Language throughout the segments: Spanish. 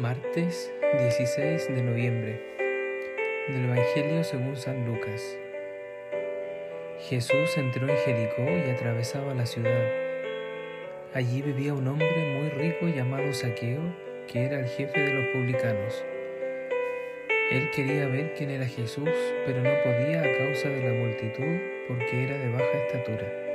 Martes 16 de noviembre del Evangelio según San Lucas. Jesús entró en Jericó y atravesaba la ciudad. Allí vivía un hombre muy rico llamado Saqueo, que era el jefe de los publicanos. Él quería ver quién era Jesús, pero no podía a causa de la multitud porque era de baja estatura.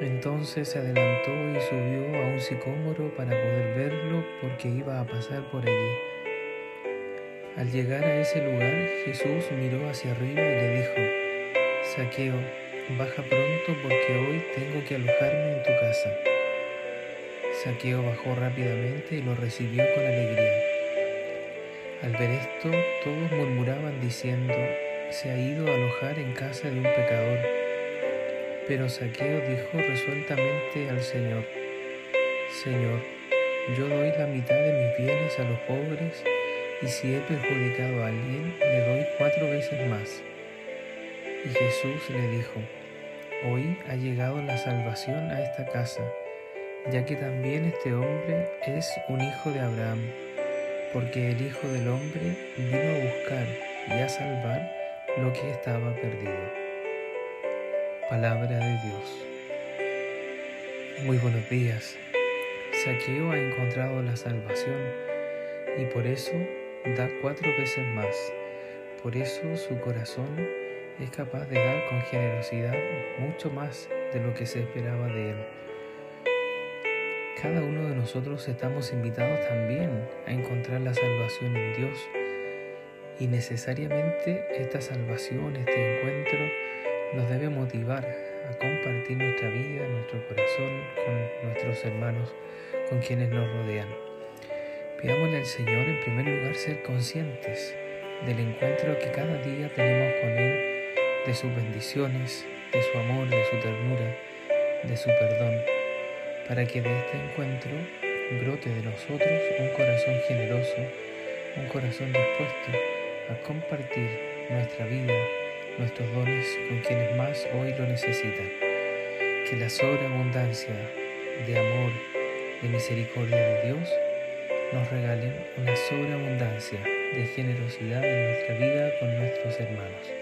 Entonces se adelantó y subió a un sicómoro para poder verlo porque iba a pasar por allí. Al llegar a ese lugar, Jesús miró hacia arriba y le dijo, Saqueo, baja pronto porque hoy tengo que alojarme en tu casa. Saqueo bajó rápidamente y lo recibió con alegría. Al ver esto, todos murmuraban diciendo, se ha ido a alojar en casa de un pecador. Pero Saqueo dijo resueltamente al Señor, Señor, yo doy la mitad de mis bienes a los pobres y si he perjudicado a alguien, le doy cuatro veces más. Y Jesús le dijo, Hoy ha llegado la salvación a esta casa, ya que también este hombre es un hijo de Abraham, porque el Hijo del Hombre vino a buscar y a salvar lo que estaba perdido. Palabra de Dios. Muy buenos días. Saqueo ha encontrado la salvación y por eso da cuatro veces más. Por eso su corazón es capaz de dar con generosidad mucho más de lo que se esperaba de él. Cada uno de nosotros estamos invitados también a encontrar la salvación en Dios y necesariamente esta salvación, este encuentro, nos debe motivar a compartir nuestra vida, nuestro corazón con nuestros hermanos, con quienes nos rodean. Pidámosle al Señor en primer lugar ser conscientes del encuentro que cada día tenemos con Él, de sus bendiciones, de su amor, de su ternura, de su perdón, para que de este encuentro brote de nosotros un corazón generoso, un corazón dispuesto a compartir nuestra vida, nuestros dones con quienes más hoy lo necesitan. Que la sobreabundancia de amor, de misericordia de Dios nos regalen una sobreabundancia de generosidad en nuestra vida con nuestros hermanos.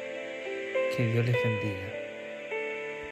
Que Dios les bendiga.